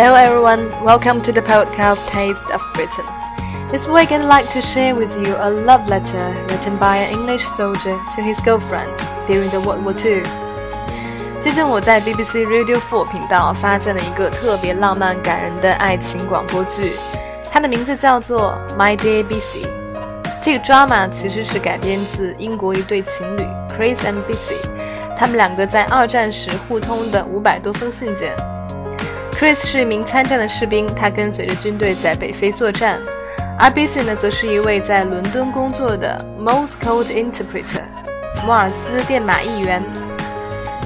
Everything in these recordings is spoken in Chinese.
everyone, welcome to the podcast Taste of Britain. This week I'd like to share with you a love letter written by an English soldier to his girlfriend during the World War II. 最近我在 BBC Radio 4频道发现了一个特别浪漫感人的爱情广播剧，它的名字叫做《My Dear B.C.》。这个 drama 其实是改编自英国一对情侣 Chris and B.C. 他们两个在二战时互通的五百多封信件。 Chris 是一名参战的士兵，他跟随着军队在北非作战；而 Bessy 呢，则是一位在伦敦工作的 m o s Code Interpreter，摩尔斯电码译员。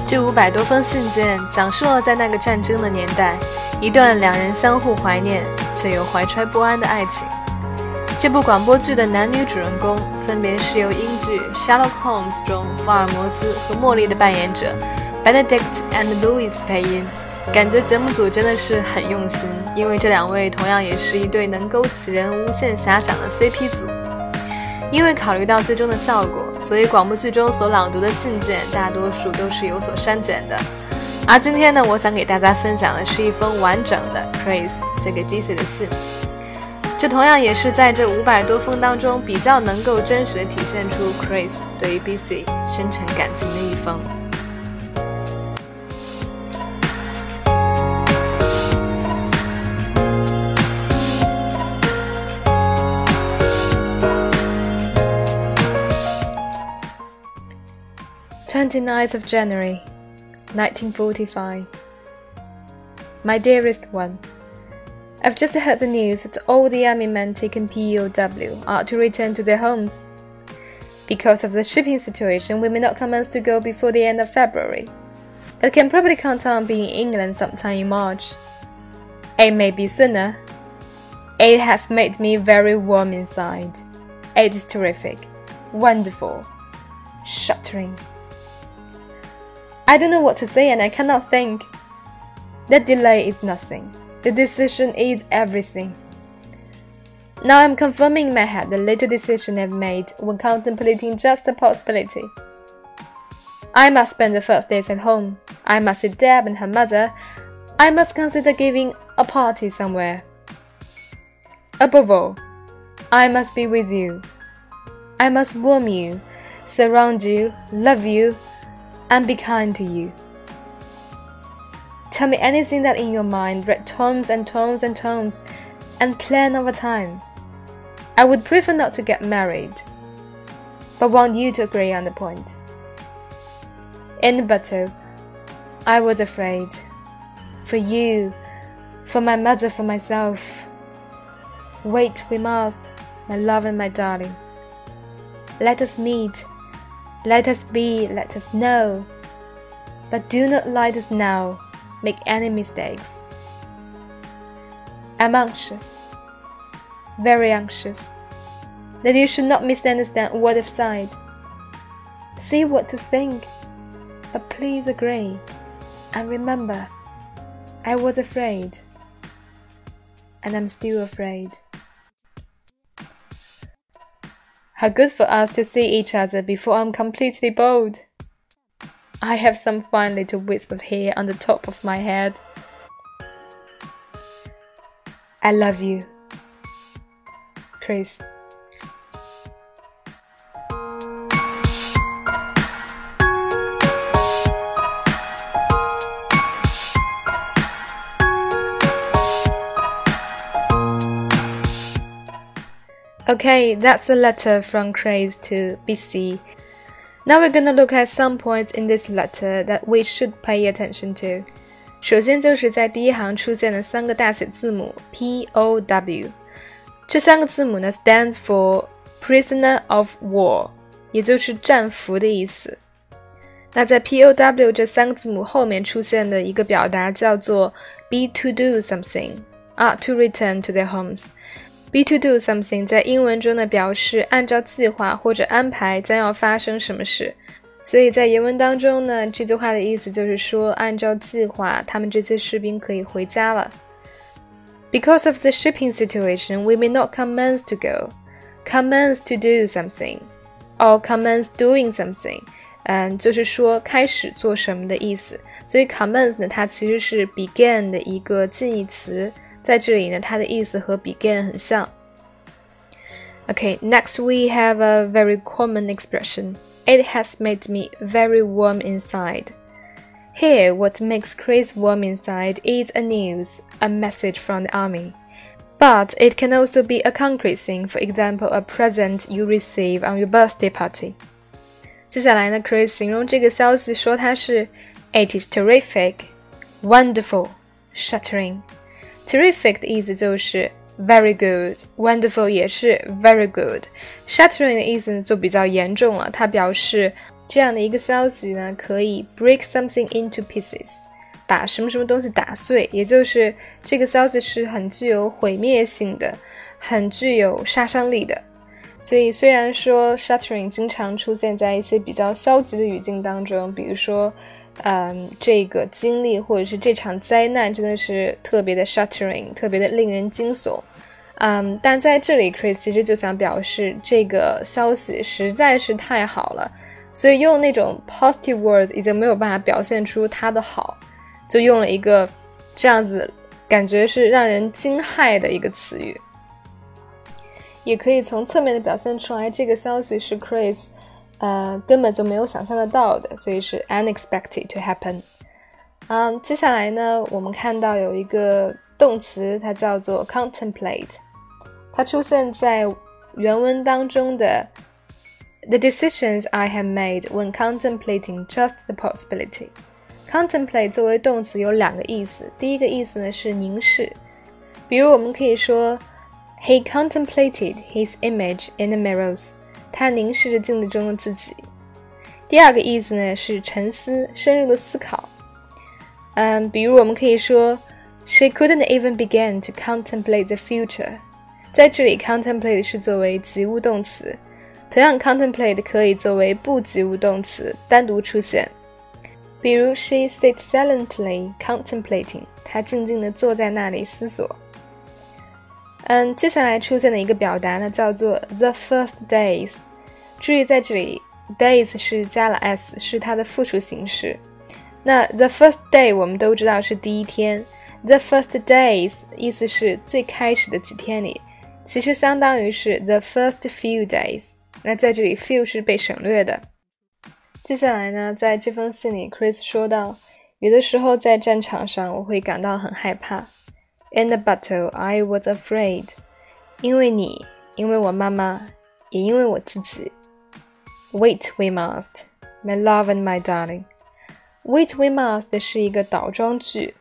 这五百多封信件讲述了在那个战争的年代，一段两人相互怀念却又怀揣不安的爱情。这部广播剧的男女主人公分别是由英剧《Sherlock Holmes》中福尔摩斯和茉莉的扮演者 Benedict and Louis 配音。感觉节目组真的是很用心，因为这两位同样也是一对能勾起人无限遐想的 CP 组。因为考虑到最终的效果，所以广播剧中所朗读的信件大多数都是有所删减的。而今天呢，我想给大家分享的是一封完整的 Chris 写给 B.C 的信。这同样也是在这五百多封当中比较能够真实的体现出 Chris 对于 B.C 深沉感情的一封。29th of January, 1945. My dearest one, I've just heard the news that all the army men taken POW are to return to their homes. Because of the shipping situation, we may not commence to go before the end of February, but can probably count on being in England sometime in March. It may be sooner. It has made me very warm inside. It is terrific, wonderful, shattering. I don't know what to say and I cannot think. That delay is nothing. The decision is everything. Now I'm confirming in my head the little decision I've made when contemplating just the possibility. I must spend the first days at home. I must see Deb and her mother. I must consider giving a party somewhere. Above all, I must be with you. I must warm you, surround you, love you, and be kind to you. Tell me anything that in your mind, read tomes and tomes and tomes, and plan over time. I would prefer not to get married, but want you to agree on the point. In the battle, I was afraid. For you, for my mother, for myself. Wait, we must, my love and my darling. Let us meet let us be, let us know. But do not let us now make any mistakes. I'm anxious, very anxious, that you should not misunderstand what I've said. See what to think, but please agree. And remember, I was afraid, and I'm still afraid. How good for us to see each other before I'm completely bald. I have some fine little wisp of hair on the top of my head. I love you. Chris. Okay, that's a letter from Chris to BC. Now we're gonna look at some points in this letter that we should pay attention to. 首先就是在第一行出现的三个大写字母 P O W，这三个字母呢 stands for prisoner of war，也就是战俘的意思。那在 P O W 这三个字母后面出现的一个表达叫做 be to do something, are to return to their homes。 Be to do something 在英文中呢表示按照计划或者安排将要发生什么事，所以在原文当中呢，这句话的意思就是说，按照计划，他们这些士兵可以回家了。Because of the shipping situation, we may not commence to go. Commence to do something, or commence doing something，嗯，就是说开始做什么的意思。所以 commence 呢，它其实是 begin 的一个近义词。在这里呢，它的意思和 begin 很像。Okay, next we have a very common expression. It has made me very warm inside. Here, what makes Chris warm inside is a news, a message from the army. But it can also be a concrete thing, for example, a present you receive on your birthday party. 接下来呢，Chris 形容这个消息说它是 "It is terrific, wonderful, shattering." Terrific 的意思就是 very good，wonderful 也是 very good，shattering 的意思呢就比较严重了，它表示。这样的一个消息呢，可以 break something into pieces，把什么什么东西打碎，也就是这个消息是很具有毁灭性的，很具有杀伤力的。所以虽然说 shattering 经常出现在一些比较消极的语境当中，比如说，嗯，这个经历或者是这场灾难真的是特别的 shattering，特别的令人惊悚。嗯，但在这里，Chris 其实就想表示这个消息实在是太好了。所以用那种 positive words 已经没有办法表现出它的好，就用了一个这样子感觉是让人惊骇的一个词语，也可以从侧面的表现出来，这个消息是 Chris，呃根本就没有想象得到的，所以是 unexpected to happen。嗯，接下来呢，我们看到有一个动词，它叫做 contemplate，它出现在原文当中的。The decisions I have made when contemplating just the possibility. Contemplate 作为动词有两个意思，第一个意思呢是凝视，比如我们可以说，He contemplated his image in the mirrors. 他凝视着镜子中的自己。第二个意思呢是沉思、深入的思考。嗯，比如我们可以说，She couldn't even begin to contemplate the future. 在这里，contemplate 是作为及物动词。同样，contemplate 可以作为不及物动词单独出现，比如 She sits silently contemplating，她静静地坐在那里思索。嗯，接下来出现的一个表达呢，叫做 the first days。注意在这里，days 是加了 s，是它的复数形式。那 the first day 我们都知道是第一天，the first days 意思是最开始的几天里，其实相当于是 the first few days。那在这里，few 是被省略的。接下来呢，在这封信里，Chris 说道：“有的时候在战场上，我会感到很害怕。In the battle, I was afraid，因为你，因为我妈妈，也因为我自己。Wait, we must, my love and my darling. Wait, we must 是一个倒装句，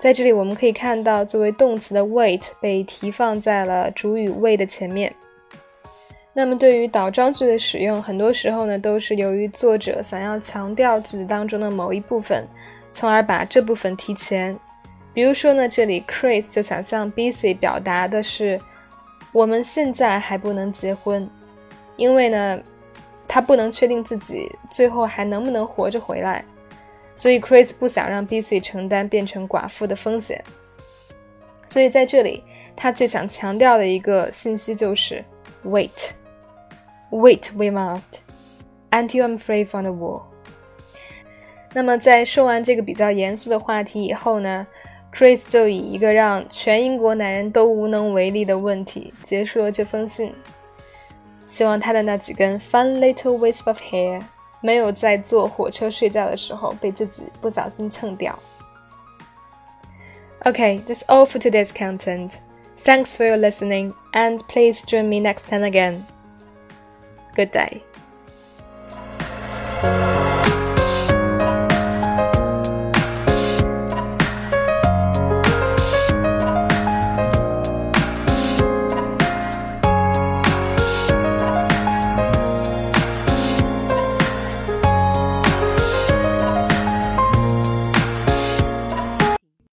在这里我们可以看到，作为动词的 wait 被提放在了主语 we 的前面。那么，对于倒装句的使用，很多时候呢，都是由于作者想要强调句子当中的某一部分，从而把这部分提前。比如说呢，这里 Chris 就想向 B.C 表达的是，我们现在还不能结婚，因为呢，他不能确定自己最后还能不能活着回来，所以 Chris 不想让 B.C 承担变成寡妇的风险。所以在这里，他最想强调的一个信息就是 Wait。Wait, we must until I'm free from the war。那么，在说完这个比较严肃的话题以后呢，Chris 就以一个让全英国男人都无能为力的问题结束了这封信。希望他的那几根 fun little wisp of hair 没有在坐火车睡觉的时候被自己不小心蹭掉。Okay, that's all for today's content. Thanks for your listening, and please join me next time again. Good day.